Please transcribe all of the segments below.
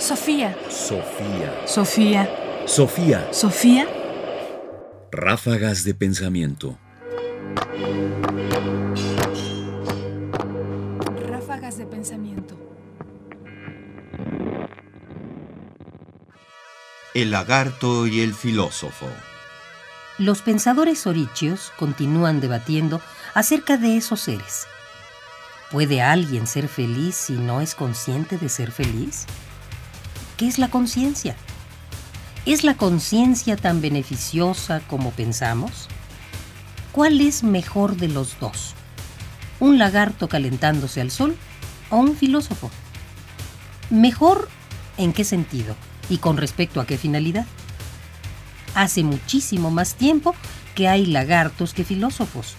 Sofía. Sofía. Sofía. Sofía. Sofía. Ráfagas de pensamiento. Ráfagas de pensamiento. El lagarto y el filósofo. Los pensadores orichios continúan debatiendo acerca de esos seres. ¿Puede alguien ser feliz si no es consciente de ser feliz? ¿Qué es la conciencia? ¿Es la conciencia tan beneficiosa como pensamos? ¿Cuál es mejor de los dos? ¿Un lagarto calentándose al sol o un filósofo? ¿Mejor en qué sentido y con respecto a qué finalidad? Hace muchísimo más tiempo que hay lagartos que filósofos.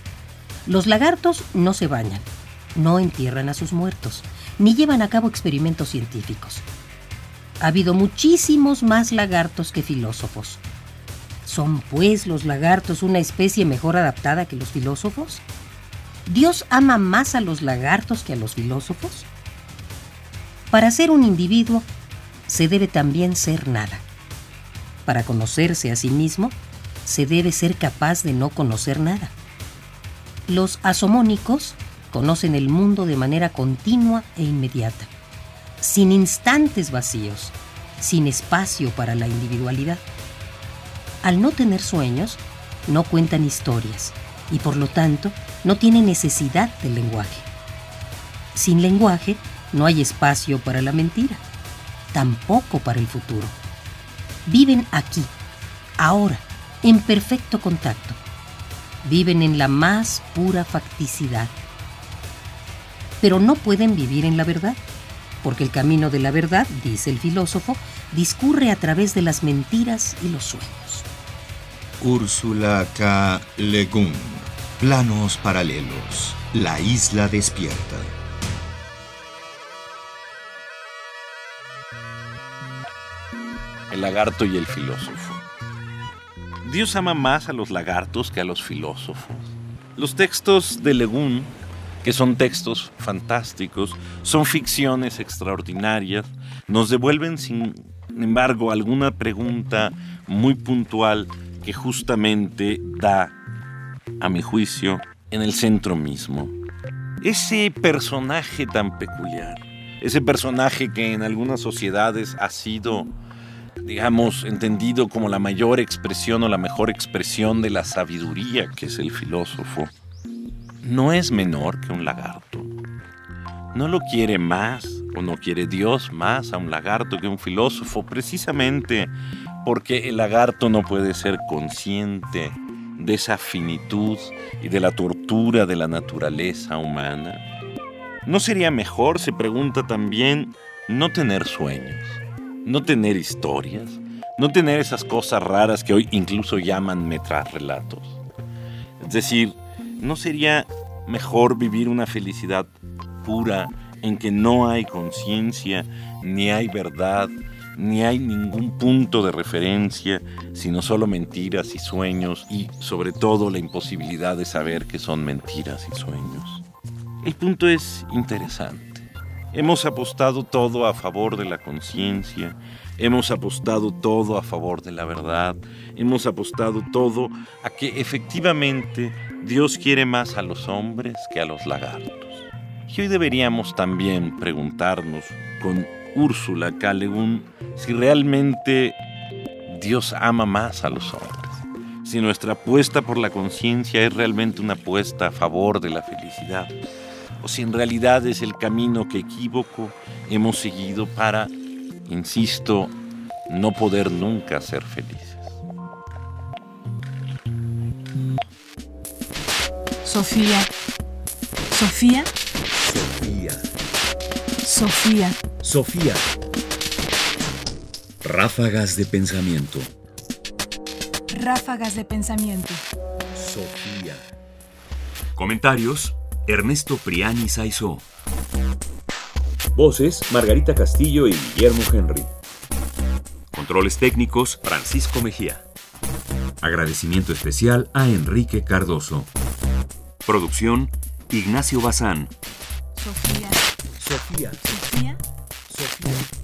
Los lagartos no se bañan, no entierran a sus muertos, ni llevan a cabo experimentos científicos. Ha habido muchísimos más lagartos que filósofos. ¿Son pues los lagartos una especie mejor adaptada que los filósofos? ¿Dios ama más a los lagartos que a los filósofos? Para ser un individuo se debe también ser nada. Para conocerse a sí mismo se debe ser capaz de no conocer nada. Los asomónicos conocen el mundo de manera continua e inmediata sin instantes vacíos, sin espacio para la individualidad. Al no tener sueños, no cuentan historias y por lo tanto no tienen necesidad del lenguaje. Sin lenguaje no hay espacio para la mentira, tampoco para el futuro. Viven aquí, ahora, en perfecto contacto. Viven en la más pura facticidad. Pero no pueden vivir en la verdad porque el camino de la verdad, dice el filósofo, discurre a través de las mentiras y los sueños. Úrsula K. Le Guin. Planos paralelos. La isla despierta. El lagarto y el filósofo. Dios ama más a los lagartos que a los filósofos. Los textos de Legún que son textos fantásticos, son ficciones extraordinarias, nos devuelven sin embargo alguna pregunta muy puntual que justamente da, a mi juicio, en el centro mismo. Ese personaje tan peculiar, ese personaje que en algunas sociedades ha sido, digamos, entendido como la mayor expresión o la mejor expresión de la sabiduría que es el filósofo, no es menor que un lagarto. No lo quiere más o no quiere Dios más a un lagarto que un filósofo, precisamente porque el lagarto no puede ser consciente de esa finitud y de la tortura de la naturaleza humana. ¿No sería mejor, se pregunta también, no tener sueños, no tener historias, no tener esas cosas raras que hoy incluso llaman metrarrelatos? Es decir, ¿No sería mejor vivir una felicidad pura en que no hay conciencia, ni hay verdad, ni hay ningún punto de referencia, sino solo mentiras y sueños y sobre todo la imposibilidad de saber que son mentiras y sueños? El punto es interesante. Hemos apostado todo a favor de la conciencia, hemos apostado todo a favor de la verdad, hemos apostado todo a que efectivamente Dios quiere más a los hombres que a los lagartos. Y hoy deberíamos también preguntarnos con Úrsula K. si realmente Dios ama más a los hombres, si nuestra apuesta por la conciencia es realmente una apuesta a favor de la felicidad, o si en realidad es el camino que equívoco hemos seguido para, insisto, no poder nunca ser felices. Sofía. Sofía. Sofía. Sofía. Sofía. Ráfagas de pensamiento. Ráfagas de pensamiento. Sofía. Comentarios: Ernesto Priani Saizó. Voces, Margarita Castillo y Guillermo Henry. Controles técnicos, Francisco Mejía. Agradecimiento especial a Enrique Cardoso. Producción, Ignacio Bazán. Sofía. Sofía. Sofía. Sofía.